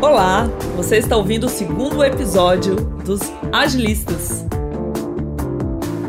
Olá, você está ouvindo o segundo episódio dos Agilistas.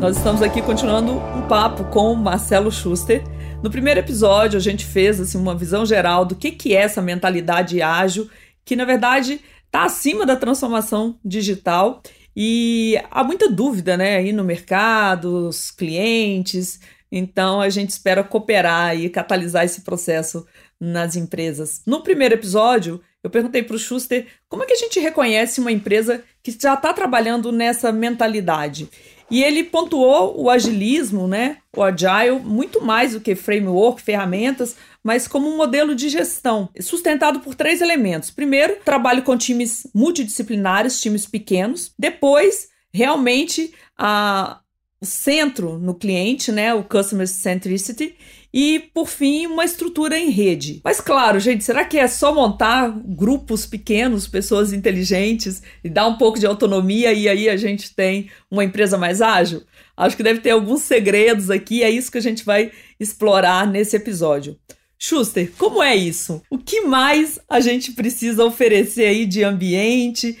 Nós estamos aqui continuando um papo com Marcelo Schuster. No primeiro episódio, a gente fez assim, uma visão geral do que, que é essa mentalidade ágil, que na verdade está acima da transformação digital e há muita dúvida né, aí no mercado, os clientes. Então a gente espera cooperar e catalisar esse processo nas empresas. No primeiro episódio, eu perguntei para o Schuster como é que a gente reconhece uma empresa que já está trabalhando nessa mentalidade. E ele pontuou o agilismo, né, o agile, muito mais do que framework, ferramentas, mas como um modelo de gestão, sustentado por três elementos. Primeiro, trabalho com times multidisciplinares, times pequenos. Depois, realmente, a, o centro no cliente, né, o customer centricity e, por fim, uma estrutura em rede. Mas, claro, gente, será que é só montar grupos pequenos, pessoas inteligentes e dar um pouco de autonomia e aí a gente tem uma empresa mais ágil? Acho que deve ter alguns segredos aqui, é isso que a gente vai explorar nesse episódio. Schuster, como é isso? O que mais a gente precisa oferecer aí de ambiente?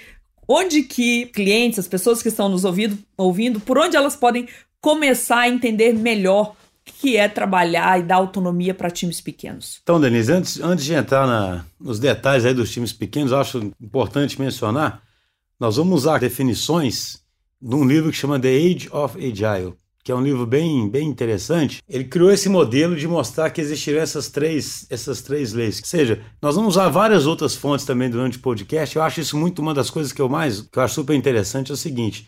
Onde que clientes, as pessoas que estão nos ouvindo, ouvindo, por onde elas podem começar a entender melhor que é trabalhar e dar autonomia para times pequenos. Então, Denise, antes, antes de entrar na, nos detalhes aí dos times pequenos, acho importante mencionar, nós vamos usar definições de um livro que chama The Age of Agile, que é um livro bem, bem interessante. Ele criou esse modelo de mostrar que existiriam essas três, essas três leis. Ou seja, nós vamos usar várias outras fontes também durante o podcast. Eu acho isso muito uma das coisas que eu mais, que eu acho super interessante é o seguinte,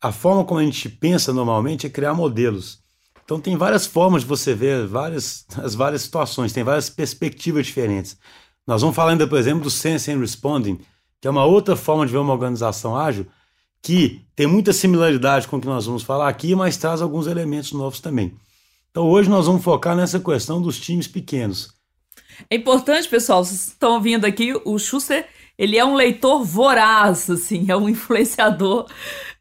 a forma como a gente pensa normalmente é criar modelos. Então tem várias formas de você ver várias, as várias situações, tem várias perspectivas diferentes. Nós vamos falar ainda, por exemplo, do Sense and Responding, que é uma outra forma de ver uma organização ágil, que tem muita similaridade com o que nós vamos falar aqui, mas traz alguns elementos novos também. Então hoje nós vamos focar nessa questão dos times pequenos. É importante, pessoal, vocês estão ouvindo aqui, o Schuster, ele é um leitor voraz, assim, é um influenciador.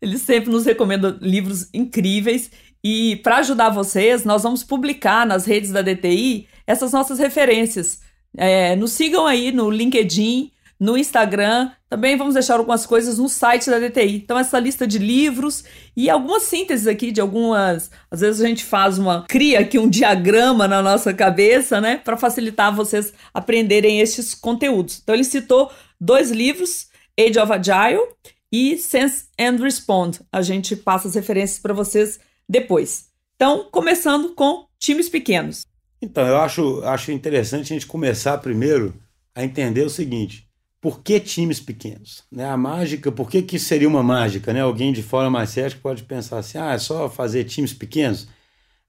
Ele sempre nos recomenda livros incríveis e para ajudar vocês, nós vamos publicar nas redes da DTI essas nossas referências. É, nos sigam aí no LinkedIn, no Instagram. Também vamos deixar algumas coisas no site da DTI. Então, essa lista de livros e algumas sínteses aqui de algumas. Às vezes a gente faz uma. cria aqui um diagrama na nossa cabeça, né? Para facilitar vocês aprenderem estes conteúdos. Então, ele citou dois livros: Age of Agile e Sense and Respond. A gente passa as referências para vocês depois. Então, começando com times pequenos. Então, eu acho, acho interessante a gente começar primeiro a entender o seguinte: por que times pequenos? Né? A mágica, por que, que seria uma mágica? Né? Alguém de fora mais cético pode pensar assim: ah, é só fazer times pequenos?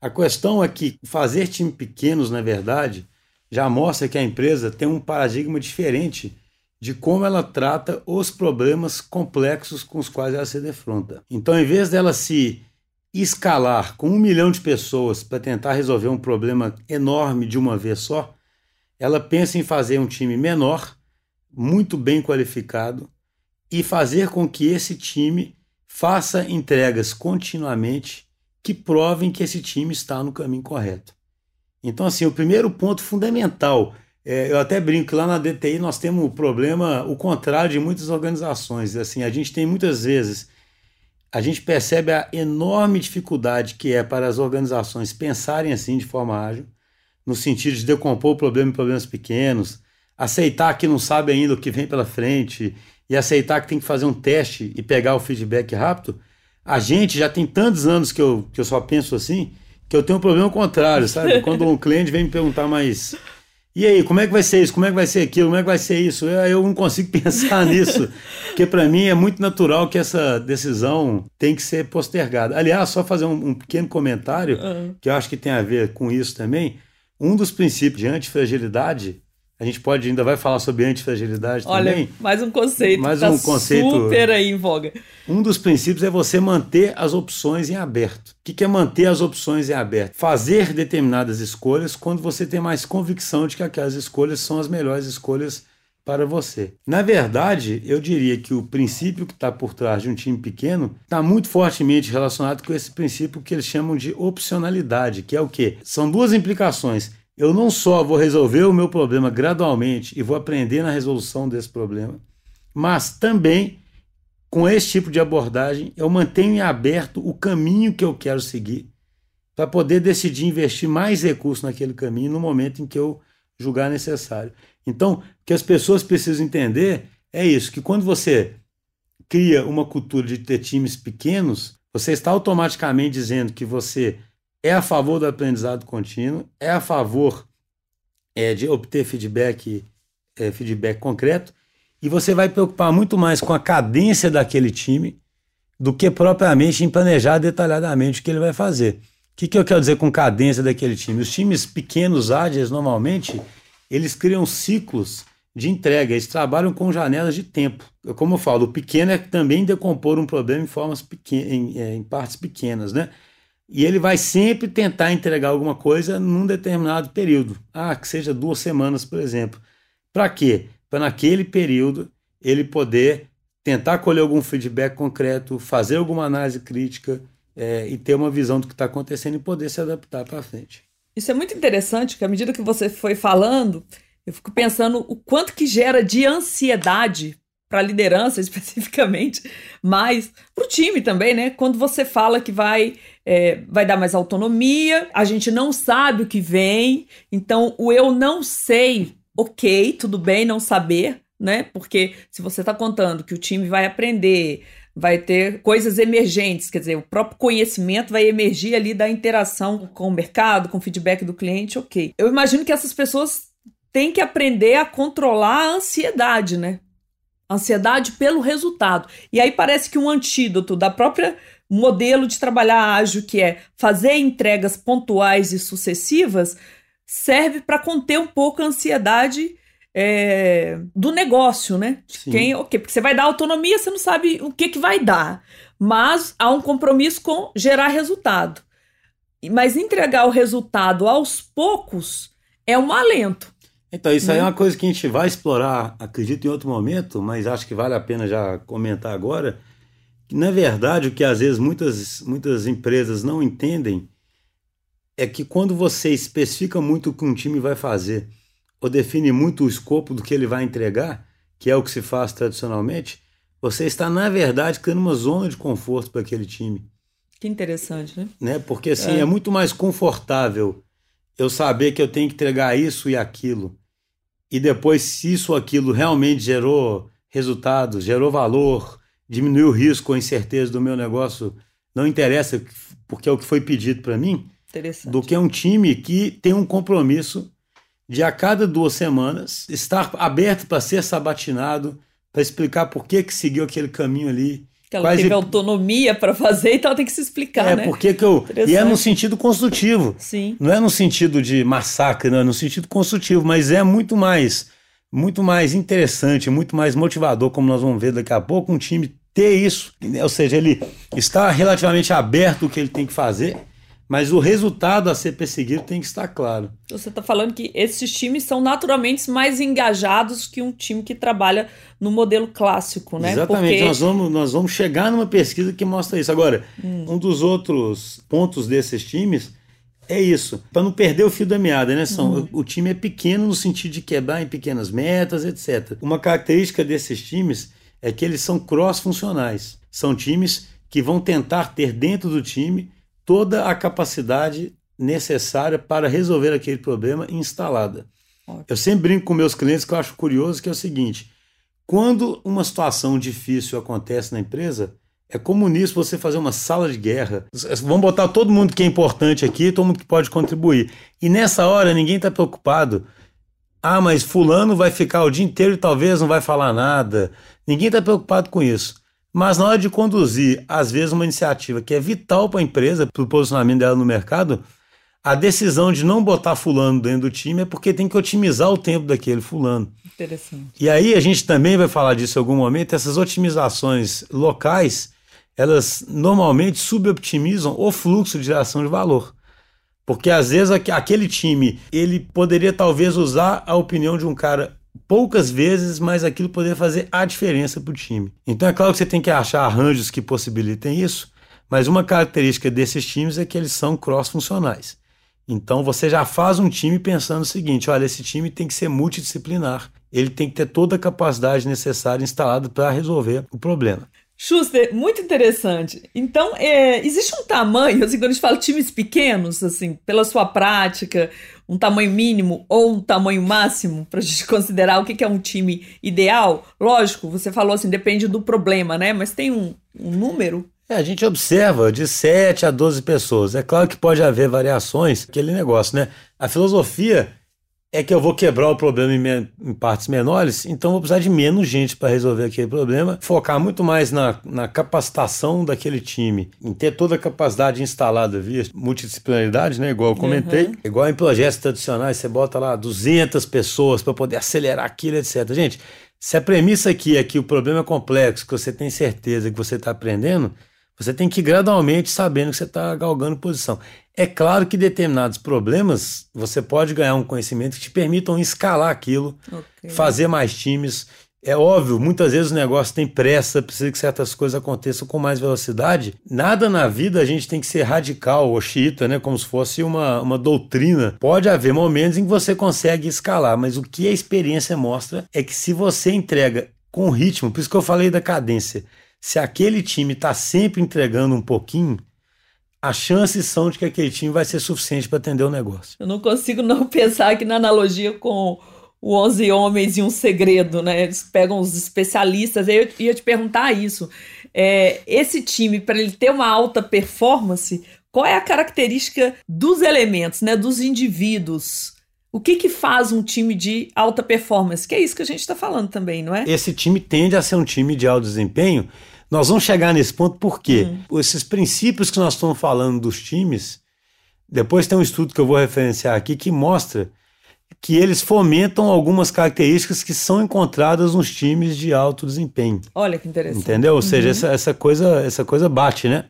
A questão é que fazer times pequenos, na verdade, já mostra que a empresa tem um paradigma diferente de como ela trata os problemas complexos com os quais ela se defronta. Então, em vez dela se escalar com um milhão de pessoas para tentar resolver um problema enorme de uma vez só, ela pensa em fazer um time menor, muito bem qualificado, e fazer com que esse time faça entregas continuamente que provem que esse time está no caminho correto. Então, assim, o primeiro ponto fundamental, é, eu até brinco que lá na DTI nós temos o problema, o contrário de muitas organizações. Assim, a gente tem muitas vezes a gente percebe a enorme dificuldade que é para as organizações pensarem assim de forma ágil, no sentido de decompor o problema em problemas pequenos, aceitar que não sabe ainda o que vem pela frente e aceitar que tem que fazer um teste e pegar o feedback rápido. A gente já tem tantos anos que eu, que eu só penso assim, que eu tenho um problema contrário, sabe? Quando um cliente vem me perguntar, mas e aí, como é que vai ser isso? Como é que vai ser aquilo? Como é que vai ser isso? Eu, eu não consigo pensar nisso, porque para mim é muito natural que essa decisão tem que ser postergada. Aliás, só fazer um, um pequeno comentário, uhum. que eu acho que tem a ver com isso também. Um dos princípios de antifragilidade a gente pode ainda vai falar sobre antifragilidade Olha, também. mais um conceito. Mais tá um conceito super aí em voga. Um dos princípios é você manter as opções em aberto. O que é manter as opções em aberto? Fazer determinadas escolhas quando você tem mais convicção de que aquelas escolhas são as melhores escolhas para você. Na verdade, eu diria que o princípio que está por trás de um time pequeno está muito fortemente relacionado com esse princípio que eles chamam de opcionalidade, que é o quê? São duas implicações eu não só vou resolver o meu problema gradualmente e vou aprender na resolução desse problema, Mas também, com esse tipo de abordagem, eu mantenho em aberto o caminho que eu quero seguir para poder decidir investir mais recursos naquele caminho no momento em que eu julgar necessário. Então, o que as pessoas precisam entender é isso, que quando você cria uma cultura de ter times pequenos, você está automaticamente dizendo que você é a favor do aprendizado contínuo, é a favor é, de obter feedback, é, feedback concreto, e você vai preocupar muito mais com a cadência daquele time do que propriamente em planejar detalhadamente o que ele vai fazer. O que, que eu quero dizer com cadência daquele time? Os times pequenos, ágeis, normalmente, eles criam ciclos de entrega, eles trabalham com janelas de tempo. Como eu falo, o pequeno é também decompor um problema em formas pequenas, em, é, em partes pequenas, né? E ele vai sempre tentar entregar alguma coisa num determinado período. Ah, que seja duas semanas, por exemplo. Para quê? Para naquele período ele poder tentar colher algum feedback concreto, fazer alguma análise crítica, é, e ter uma visão do que está acontecendo e poder se adaptar para frente. Isso é muito interessante, que à medida que você foi falando, eu fico pensando o quanto que gera de ansiedade para a liderança especificamente, mas para o time também, né? Quando você fala que vai, é, vai dar mais autonomia, a gente não sabe o que vem, então o eu não sei, ok, tudo bem não saber, né? Porque se você está contando que o time vai aprender vai ter coisas emergentes, quer dizer, o próprio conhecimento vai emergir ali da interação com o mercado, com o feedback do cliente, ok. Eu imagino que essas pessoas têm que aprender a controlar a ansiedade, né? Ansiedade pelo resultado. E aí parece que um antídoto da própria modelo de trabalhar ágil, que é fazer entregas pontuais e sucessivas, serve para conter um pouco a ansiedade é, do negócio, né? Quem, okay, porque você vai dar autonomia, você não sabe o que, que vai dar. Mas há um compromisso com gerar resultado. Mas entregar o resultado aos poucos é um alento. Então, isso né? aí é uma coisa que a gente vai explorar, acredito, em outro momento, mas acho que vale a pena já comentar agora. Que, na verdade, o que às vezes muitas, muitas empresas não entendem é que quando você especifica muito o que um time vai fazer ou define muito o escopo do que ele vai entregar, que é o que se faz tradicionalmente, você está, na verdade, criando uma zona de conforto para aquele time. Que interessante, né? né? Porque assim, é. é muito mais confortável eu saber que eu tenho que entregar isso e aquilo. E depois, se isso ou aquilo realmente gerou resultados, gerou valor, diminuiu o risco ou incerteza do meu negócio, não interessa, porque é o que foi pedido para mim, do que um time que tem um compromisso de a cada duas semanas estar aberto para ser sabatinado, para explicar por que, que seguiu aquele caminho ali. Que ela teve autonomia para fazer, então ela tem que se explicar, é, né? Porque que eu... E é no sentido construtivo. Sim. Não é no sentido de massacre, não, é no sentido construtivo, mas é muito mais, muito mais interessante, muito mais motivador, como nós vamos ver daqui a pouco, um time ter isso. Ou seja, ele está relativamente aberto o que ele tem que fazer mas o resultado a ser perseguido tem que estar claro. Você está falando que esses times são naturalmente mais engajados que um time que trabalha no modelo clássico, né? Exatamente, Porque... nós, vamos, nós vamos chegar numa pesquisa que mostra isso. Agora, hum. um dos outros pontos desses times é isso, para não perder o fio da meada, né? São, uhum. o, o, time é pequeno no sentido de quebrar em pequenas metas, etc. Uma característica desses times é que eles são cross-funcionais. São times que vão tentar ter dentro do time toda a capacidade necessária para resolver aquele problema instalada. Ótimo. Eu sempre brinco com meus clientes que eu acho curioso que é o seguinte: quando uma situação difícil acontece na empresa, é comum nisso você fazer uma sala de guerra. Vamos botar todo mundo que é importante aqui, todo mundo que pode contribuir. E nessa hora ninguém está preocupado. Ah, mas fulano vai ficar o dia inteiro e talvez não vai falar nada. Ninguém está preocupado com isso. Mas na hora de conduzir, às vezes, uma iniciativa que é vital para a empresa, para o posicionamento dela no mercado, a decisão de não botar fulano dentro do time é porque tem que otimizar o tempo daquele fulano. Interessante. E aí a gente também vai falar disso em algum momento, essas otimizações locais, elas normalmente suboptimizam o fluxo de geração de valor. Porque às vezes aquele time, ele poderia talvez usar a opinião de um cara poucas vezes, mas aquilo poder fazer a diferença para o time. Então é claro que você tem que achar arranjos que possibilitem isso, mas uma característica desses times é que eles são cross-funcionais. Então você já faz um time pensando o seguinte: olha, esse time tem que ser multidisciplinar. ele tem que ter toda a capacidade necessária instalada para resolver o problema. Schuster, muito interessante. Então, é, existe um tamanho, assim, quando a gente fala times pequenos, assim, pela sua prática, um tamanho mínimo ou um tamanho máximo para a gente considerar o que, que é um time ideal? Lógico, você falou assim, depende do problema, né? Mas tem um, um número? É, a gente observa de 7 a 12 pessoas. É claro que pode haver variações, aquele negócio, né? A filosofia é que eu vou quebrar o problema em, em partes menores, então vou precisar de menos gente para resolver aquele problema, focar muito mais na, na, capacitação daquele time, em ter toda a capacidade instalada via multidisciplinaridade, né? Igual eu comentei. Uhum. Igual em projetos tradicionais, você bota lá 200 pessoas para poder acelerar aquilo, etc. Gente, se a premissa aqui é que o problema é complexo, que você tem certeza que você está aprendendo, você tem que ir gradualmente sabendo que você está galgando posição. É claro que determinados problemas você pode ganhar um conhecimento que te permitam escalar aquilo, okay. fazer mais times. É óbvio, muitas vezes o negócio tem pressa, precisa que certas coisas aconteçam com mais velocidade. Nada na vida a gente tem que ser radical ou xiita, né? Como se fosse uma, uma doutrina. Pode haver momentos em que você consegue escalar, mas o que a experiência mostra é que se você entrega com ritmo, por isso que eu falei da cadência, se aquele time está sempre entregando um pouquinho, as chances são de que aquele time vai ser suficiente para atender o negócio. Eu não consigo não pensar aqui na analogia com o 11 Homens e um Segredo, né? Eles pegam os especialistas. Eu ia te perguntar isso. É, esse time, para ele ter uma alta performance, qual é a característica dos elementos, né? Dos indivíduos? O que, que faz um time de alta performance? Que é isso que a gente está falando também, não é? Esse time tende a ser um time de alto desempenho nós vamos chegar nesse ponto porque uhum. esses princípios que nós estamos falando dos times, depois tem um estudo que eu vou referenciar aqui que mostra que eles fomentam algumas características que são encontradas nos times de alto desempenho. Olha que interessante. Entendeu? Ou seja, uhum. essa, essa, coisa, essa coisa bate, né?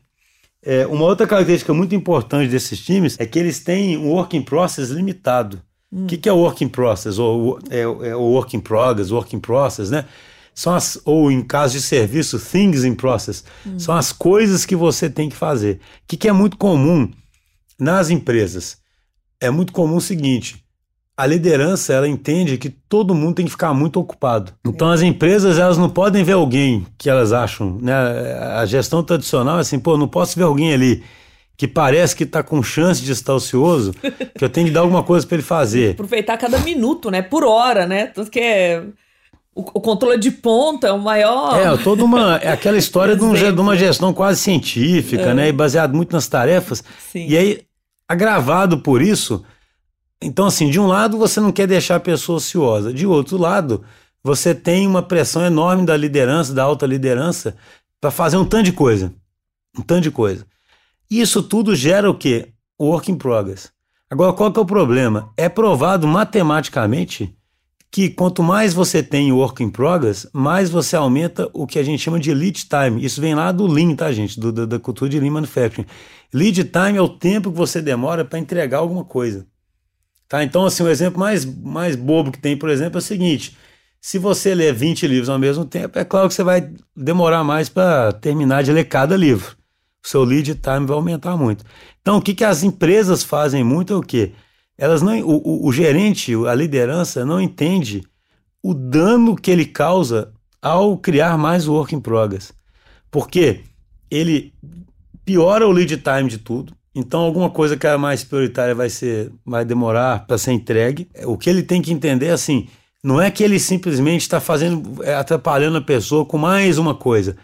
É, uma outra característica muito importante desses times é que eles têm um working process limitado. O hum. que, que é o working process? Ou é, é o working progress, working process, né? São as, ou em caso de serviço, things in process, uhum. são as coisas que você tem que fazer. O que, que é muito comum nas empresas? É muito comum o seguinte: a liderança ela entende que todo mundo tem que ficar muito ocupado. Então as empresas elas não podem ver alguém que elas acham, né? A gestão tradicional é assim, pô, não posso ver alguém ali que parece que está com chance de estar ocioso, que eu tenho que dar alguma coisa para ele fazer. Aproveitar cada minuto, né? Por hora, né? Tanto que é o, o, controle de ponta é o maior. É, toda uma. É aquela história de, um, de, uma gestão quase científica, é. né? E baseado muito nas tarefas. Sim. E aí, agravado por isso. Então, assim, de um lado você não quer deixar a pessoa ociosa, de outro lado, você tem uma pressão enorme da liderança, da alta liderança, para fazer um tanto de coisa. Um tanto de coisa. Isso tudo gera o quê? Work in progress. Agora, qual que é o problema? É provado matematicamente que quanto mais você tem work in progress, mais você aumenta o que a gente chama de lead time. Isso vem lá do Lean, tá, gente? Do, da, da cultura de Lean Manufacturing. Lead time é o tempo que você demora para entregar alguma coisa. Tá? Então, assim, o exemplo mais, mais bobo que tem, por exemplo, é o seguinte: se você ler 20 livros ao mesmo tempo, é claro que você vai demorar mais para terminar de ler cada livro. O seu lead time vai aumentar muito. Então, o que, que as empresas fazem muito é o quê? Elas não, o, o, o gerente, a liderança não entende o dano que ele causa ao criar mais work in progress. Porque ele piora o lead time de tudo. Então, alguma coisa que é mais prioritária vai ser, vai demorar para ser entregue. O que ele tem que entender é assim: não é que ele simplesmente está fazendo, é, atrapalhando a pessoa com mais uma coisa.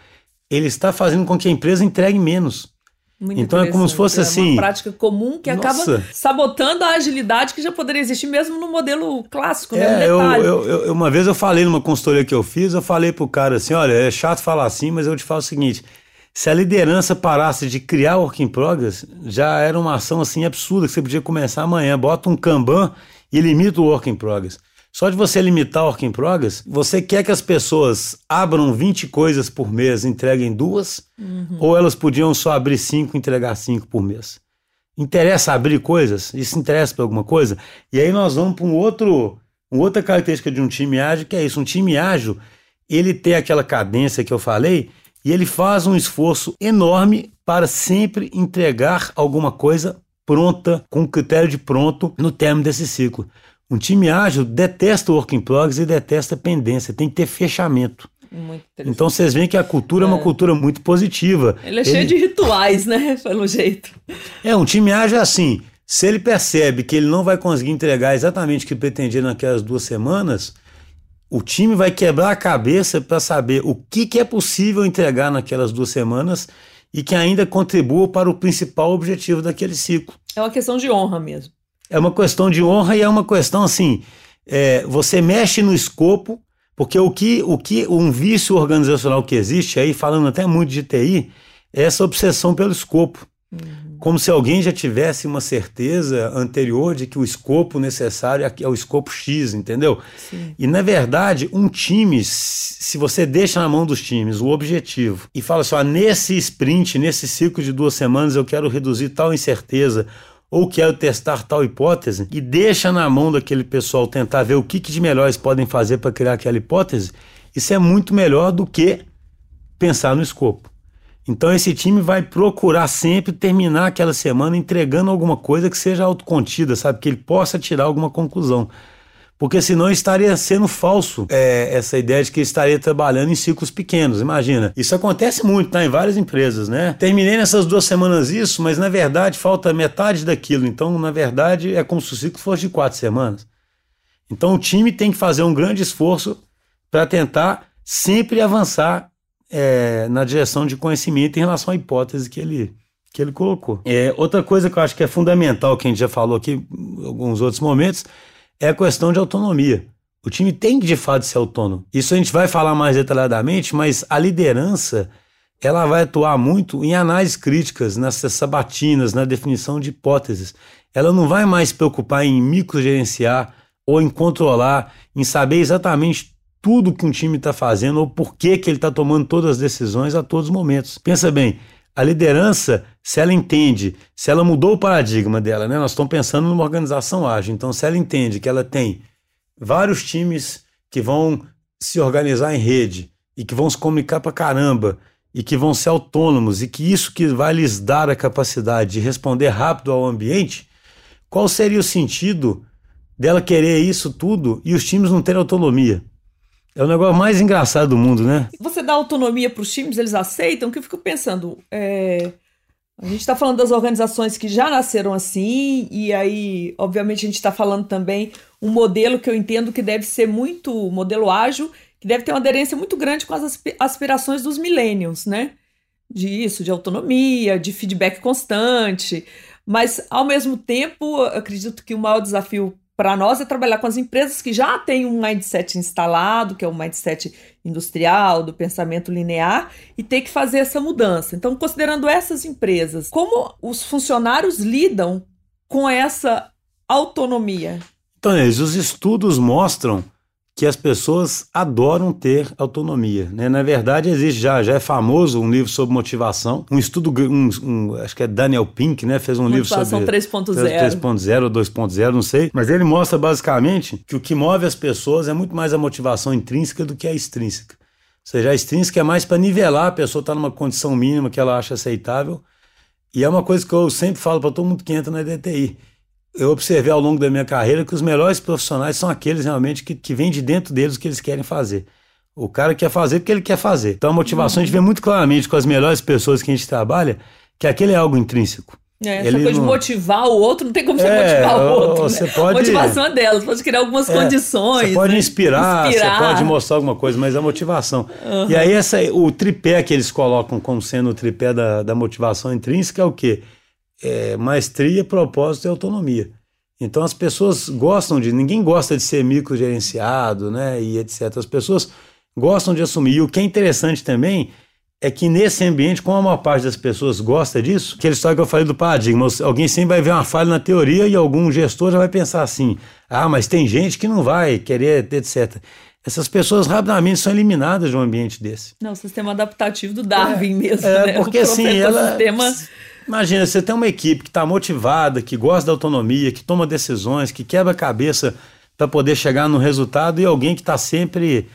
Ele está fazendo com que a empresa entregue menos. Muito então é como se fosse é assim. Uma prática comum que nossa. acaba sabotando a agilidade que já poderia existir mesmo no modelo clássico, né? É, eu, eu, eu, uma vez eu falei numa consultoria que eu fiz, eu falei pro cara assim: olha, é chato falar assim, mas eu te falo o seguinte. Se a liderança parasse de criar work in progress, já era uma ação assim absurda que você podia começar amanhã. Bota um Kanban e limita o work in progress. Só de você limitar o work in progress, você quer que as pessoas abram 20 coisas por mês e entreguem duas? Uhum. Ou elas podiam só abrir cinco e entregar cinco por mês? Interessa abrir coisas? Isso interessa para alguma coisa? E aí nós vamos para um outro, uma outra característica de um time ágil, que é isso. Um time ágil, ele tem aquela cadência que eu falei e ele faz um esforço enorme para sempre entregar alguma coisa pronta, com critério de pronto, no término desse ciclo. Um time ágil detesta work in progress e detesta pendência, tem que ter fechamento. Então vocês veem que a cultura é, é uma cultura muito positiva. Ele é ele... cheio de rituais, né? Pelo jeito. É, um time ágil é assim. Se ele percebe que ele não vai conseguir entregar exatamente o que pretendia naquelas duas semanas, o time vai quebrar a cabeça para saber o que, que é possível entregar naquelas duas semanas e que ainda contribua para o principal objetivo daquele ciclo. É uma questão de honra mesmo. É uma questão de honra e é uma questão assim, é, você mexe no escopo, porque o que, o que um vício organizacional que existe aí, falando até muito de TI, é essa obsessão pelo escopo. Uhum. Como se alguém já tivesse uma certeza anterior de que o escopo necessário é o escopo X, entendeu? Sim. E na verdade, um time, se você deixa na mão dos times o objetivo e fala assim: nesse sprint, nesse ciclo de duas semanas, eu quero reduzir tal incerteza ou quero testar tal hipótese e deixa na mão daquele pessoal tentar ver o que, que de melhor eles podem fazer para criar aquela hipótese, isso é muito melhor do que pensar no escopo. Então esse time vai procurar sempre terminar aquela semana entregando alguma coisa que seja autocontida, sabe? Que ele possa tirar alguma conclusão porque senão estaria sendo falso é, essa ideia de que estaria trabalhando em ciclos pequenos. Imagina, isso acontece muito, tá? Em várias empresas, né? Terminei nessas duas semanas isso, mas na verdade falta metade daquilo. Então, na verdade, é como se o ciclo fosse de quatro semanas. Então, o time tem que fazer um grande esforço para tentar sempre avançar é, na direção de conhecimento em relação à hipótese que ele, que ele colocou. É, outra coisa que eu acho que é fundamental, que a gente já falou aqui em alguns outros momentos, é a questão de autonomia. O time tem que de fato ser autônomo. Isso a gente vai falar mais detalhadamente, mas a liderança ela vai atuar muito em análises críticas, nessas sabatinas, na definição de hipóteses. Ela não vai mais se preocupar em microgerenciar ou em controlar, em saber exatamente tudo que um time está fazendo ou por que, que ele está tomando todas as decisões a todos os momentos. Pensa bem, a liderança, se ela entende, se ela mudou o paradigma dela, né? Nós estamos pensando numa organização ágil. Então, se ela entende que ela tem vários times que vão se organizar em rede e que vão se comunicar para caramba e que vão ser autônomos e que isso que vai lhes dar a capacidade de responder rápido ao ambiente, qual seria o sentido dela querer isso tudo e os times não terem autonomia? É o negócio mais engraçado do mundo, né? Você dá autonomia para os times, eles aceitam? Que eu fico pensando, é... a gente está falando das organizações que já nasceram assim, e aí, obviamente, a gente está falando também um modelo que eu entendo que deve ser muito modelo ágil, que deve ter uma aderência muito grande com as aspirações dos millennials, né? Disso, de autonomia, de feedback constante. Mas, ao mesmo tempo, acredito que o maior desafio para nós é trabalhar com as empresas que já têm um mindset instalado, que é o um mindset industrial, do pensamento linear, e ter que fazer essa mudança. Então, considerando essas empresas, como os funcionários lidam com essa autonomia? Então, os estudos mostram que as pessoas adoram ter autonomia. Né? Na verdade, existe já, já é famoso um livro sobre motivação, um estudo, um, um acho que é Daniel Pink, né? fez um motivação livro sobre 3.0, 3.0 ou 2.0, não sei, mas ele mostra basicamente que o que move as pessoas é muito mais a motivação intrínseca do que a extrínseca. Ou seja, a extrínseca é mais para nivelar a pessoa estar tá numa condição mínima que ela acha aceitável. E é uma coisa que eu sempre falo para todo mundo que entra na DTI eu observei ao longo da minha carreira que os melhores profissionais são aqueles realmente que, que vêm de dentro deles o que eles querem fazer. O cara quer fazer porque ele quer fazer. Então a motivação a gente vê muito claramente com as melhores pessoas que a gente trabalha que aquele é algo intrínseco. É, essa coisa não... de motivar o outro, não tem como você é, motivar o outro. Você né? pode... A motivação é dela, você pode criar algumas é, condições. Você pode né? inspirar, inspirar, você pode mostrar alguma coisa, mas a motivação. Uhum. E aí essa, o tripé que eles colocam como sendo o tripé da, da motivação intrínseca é o quê? É, maestria, propósito e autonomia. Então as pessoas gostam de. Ninguém gosta de ser microgerenciado, né? E etc. As pessoas gostam de assumir. E o que é interessante também é que nesse ambiente, como a maior parte das pessoas gosta disso, aquela história que eu falei do paradigma, alguém sempre vai ver uma falha na teoria e algum gestor já vai pensar assim: ah, mas tem gente que não vai querer, etc. Essas pessoas rapidamente são eliminadas de um ambiente desse. Não, o sistema adaptativo do Darwin é, mesmo. É, né? porque assim, ela. Sistema Imagina, você tem uma equipe que está motivada, que gosta da autonomia, que toma decisões, que quebra a cabeça para poder chegar no resultado e alguém que está sempre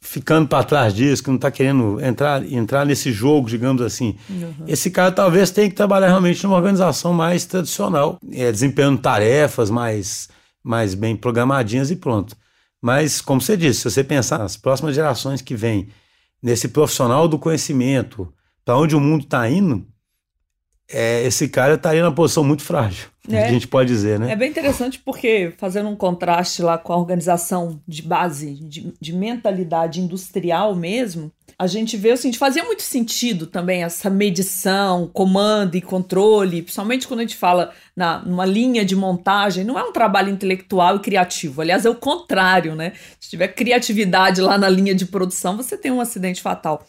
ficando para trás disso, que não está querendo entrar, entrar nesse jogo, digamos assim. Uhum. Esse cara talvez tenha que trabalhar realmente numa organização mais tradicional, é, desempenhando tarefas mais mais bem programadinhas e pronto. Mas, como você disse, se você pensar nas próximas gerações que vêm, nesse profissional do conhecimento, para onde o mundo está indo, é, esse cara estaria numa posição muito frágil, é, a gente pode dizer, né? É bem interessante porque, fazendo um contraste lá com a organização de base, de, de mentalidade industrial mesmo, a gente vê o seguinte, fazia muito sentido também essa medição, comando e controle, principalmente quando a gente fala na, numa linha de montagem, não é um trabalho intelectual e criativo, aliás, é o contrário, né? Se tiver criatividade lá na linha de produção, você tem um acidente fatal.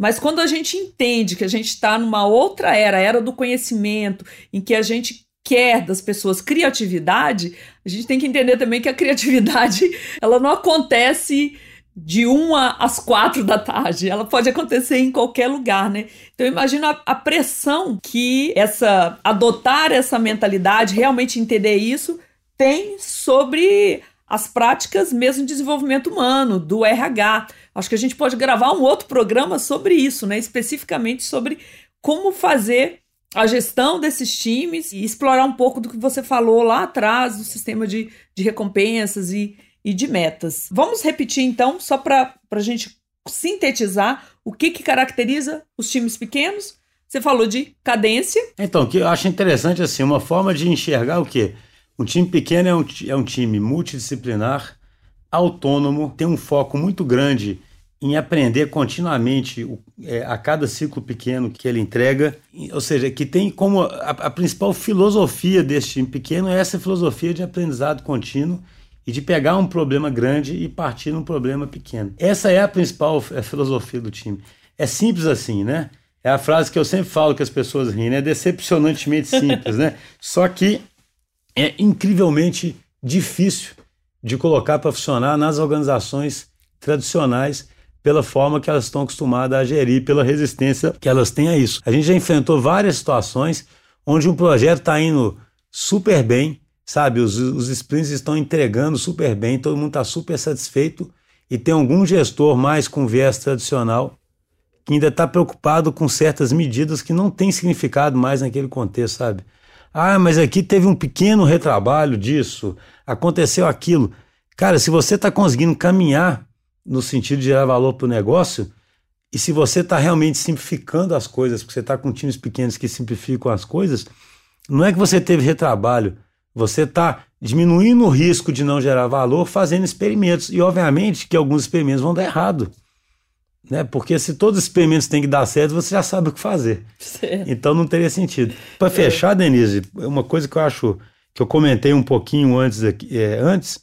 Mas quando a gente entende que a gente está numa outra era, a era do conhecimento, em que a gente quer das pessoas criatividade, a gente tem que entender também que a criatividade ela não acontece de uma às quatro da tarde. Ela pode acontecer em qualquer lugar, né? Então imagina a, a, pressão que essa adotar essa mentalidade, realmente entender isso, tem sobre as práticas mesmo de desenvolvimento humano, do RH. Acho que a gente pode gravar um outro programa sobre isso, né? Especificamente sobre como fazer a gestão desses times e explorar um pouco do que você falou lá atrás, do sistema de, de recompensas e e de metas. Vamos repetir então, só para a gente sintetizar o que, que caracteriza os times pequenos. Você falou de cadência. Então, que eu acho interessante assim, uma forma de enxergar o quê? Um time pequeno é um, é um time multidisciplinar, autônomo, tem um foco muito grande em aprender continuamente é, a cada ciclo pequeno que ele entrega, ou seja, que tem como a, a principal filosofia desse time pequeno é essa filosofia de aprendizado contínuo e de pegar um problema grande e partir num problema pequeno. Essa é a principal é filosofia do time. É simples assim, né? É a frase que eu sempre falo que as pessoas riem, é decepcionantemente simples, né? Só que é incrivelmente difícil de colocar para funcionar nas organizações tradicionais pela forma que elas estão acostumadas a gerir, pela resistência que elas têm a isso. A gente já enfrentou várias situações onde um projeto está indo super bem, Sabe, os, os sprints estão entregando super bem, todo mundo está super satisfeito e tem algum gestor mais com viés tradicional que ainda está preocupado com certas medidas que não têm significado mais naquele contexto, sabe? Ah, mas aqui teve um pequeno retrabalho disso, aconteceu aquilo. Cara, se você está conseguindo caminhar no sentido de gerar valor para o negócio, e se você está realmente simplificando as coisas, porque você está com times pequenos que simplificam as coisas, não é que você teve retrabalho, você está diminuindo o risco de não gerar valor fazendo experimentos. E, obviamente, que alguns experimentos vão dar errado. Né? Porque se todos os experimentos têm que dar certo, você já sabe o que fazer. Certo. Então não teria sentido. Para é. fechar, Denise, uma coisa que eu acho que eu comentei um pouquinho antes, aqui, é, antes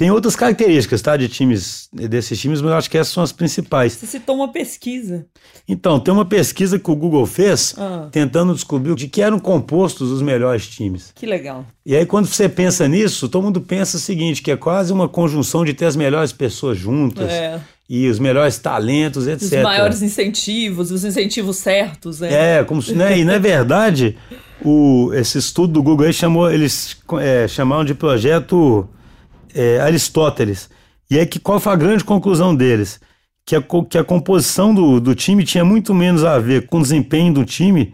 tem outras características, tá, de times, desses times, mas eu acho que essas são as principais. Você citou uma pesquisa. Então, tem uma pesquisa que o Google fez, ah. tentando descobrir de que eram compostos os melhores times. Que legal. E aí, quando você pensa nisso, todo mundo pensa o seguinte, que é quase uma conjunção de ter as melhores pessoas juntas. É. E os melhores talentos, etc. Os maiores incentivos, os incentivos certos, né? É, como se, né? E na verdade, o, esse estudo do Google aí chamou, eles é, chamaram de projeto é, Aristóteles. E é que qual foi a grande conclusão deles? Que a, que a composição do, do time tinha muito menos a ver com o desempenho do time.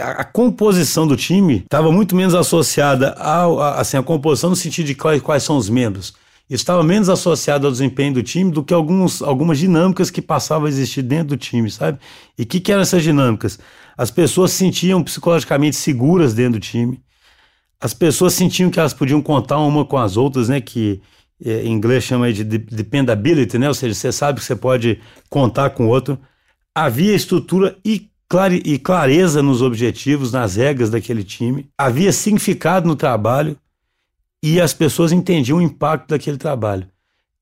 A, a composição do time estava muito menos associada a, assim, a composição no sentido de quais, quais são os membros. Estava menos associado ao desempenho do time do que alguns, algumas dinâmicas que passavam a existir dentro do time, sabe? E o que, que eram essas dinâmicas? As pessoas se sentiam psicologicamente seguras dentro do time as pessoas sentiam que elas podiam contar uma com as outras, né? Que é, em inglês chama de dependability, né? Ou seja, você sabe que você pode contar com o outro. Havia estrutura e, clare, e clareza nos objetivos, nas regras daquele time. Havia significado no trabalho e as pessoas entendiam o impacto daquele trabalho.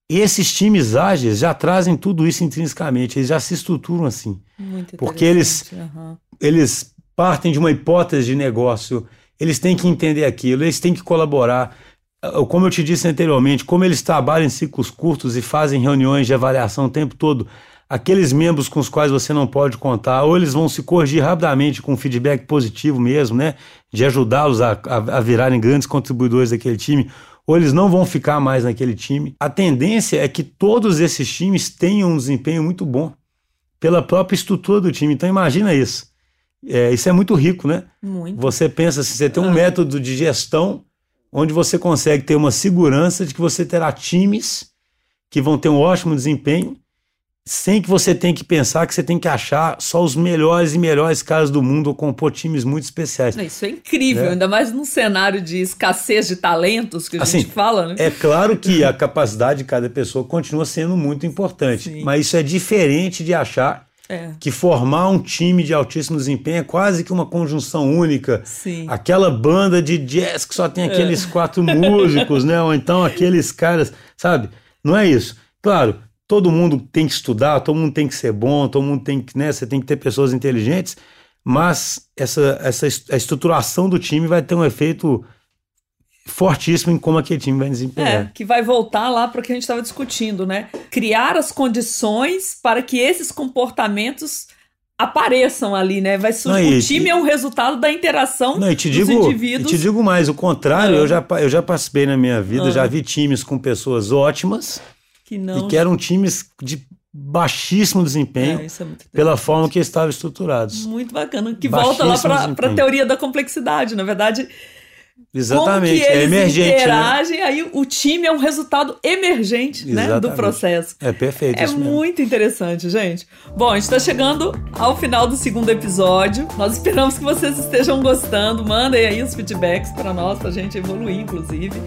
Esses times ágeis já trazem tudo isso intrinsecamente, eles já se estruturam assim. Muito porque eles, uhum. eles partem de uma hipótese de negócio eles têm que entender aquilo, eles têm que colaborar. Ah, como eu te disse anteriormente, como eles trabalham em ciclos curtos e fazem reuniões de avaliação o tempo todo, aqueles membros com os quais você não pode contar, ou eles vão se corrigir rapidamente com feedback positivo mesmo, né? De ajudá-los a, a, a virarem grandes contribuidores daquele time, ou eles não vão ficar mais naquele time. A tendência é que todos esses times tenham um desempenho muito bom pela própria estrutura do time. Então imagina isso. É, isso é muito rico, né? Muito. Você pensa, se você tem um ah. método de gestão onde você consegue ter uma segurança de que você terá times que vão ter um ótimo desempenho, sem que você tenha que pensar que você tem que achar só os melhores e melhores caras do mundo ou compor times muito especiais. Isso é incrível, é. ainda mais num cenário de escassez de talentos que a assim, gente fala, né? É claro que a capacidade de cada pessoa continua sendo muito importante, Sim. mas isso é diferente de achar é. que formar um time de altíssimo desempenho é quase que uma conjunção única. Sim. Aquela banda de jazz que só tem aqueles é. quatro músicos, né? Ou então aqueles caras, sabe? Não é isso. Claro, todo mundo tem que estudar, todo mundo tem que ser bom, todo mundo tem que, né, você tem que ter pessoas inteligentes, mas essa, essa a estruturação do time vai ter um efeito fortíssimo em como aquele time vai desempenhar. É, que vai voltar lá para o que a gente estava discutindo, né? Criar as condições para que esses comportamentos apareçam ali, né? Vai surgir, não, o time é um resultado da interação não, e te dos digo, indivíduos. E te digo mais, o contrário, eu, já, eu já participei na minha vida, já vi times com pessoas ótimas que não... e que eram times de baixíssimo desempenho é, é pela forma que estavam estruturados. Muito bacana, que volta lá para a teoria da complexidade, na verdade Exatamente, como que é emergente. Né? Interagem, né? aí o time é um resultado emergente né, do processo. É perfeito. É muito interessante, gente. Bom, a gente está chegando ao final do segundo episódio. Nós esperamos que vocês estejam gostando. Mandem aí os feedbacks para nós, para a gente evoluir, inclusive.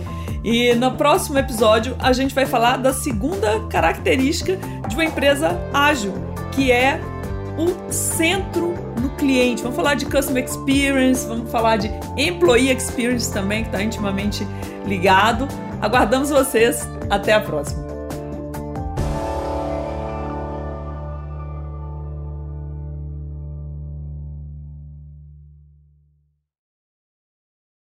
E no próximo episódio a gente vai falar da segunda característica de uma empresa ágil, que é o centro no cliente. Vamos falar de Customer Experience, vamos falar de Employee Experience também, que está intimamente ligado. Aguardamos vocês. Até a próxima.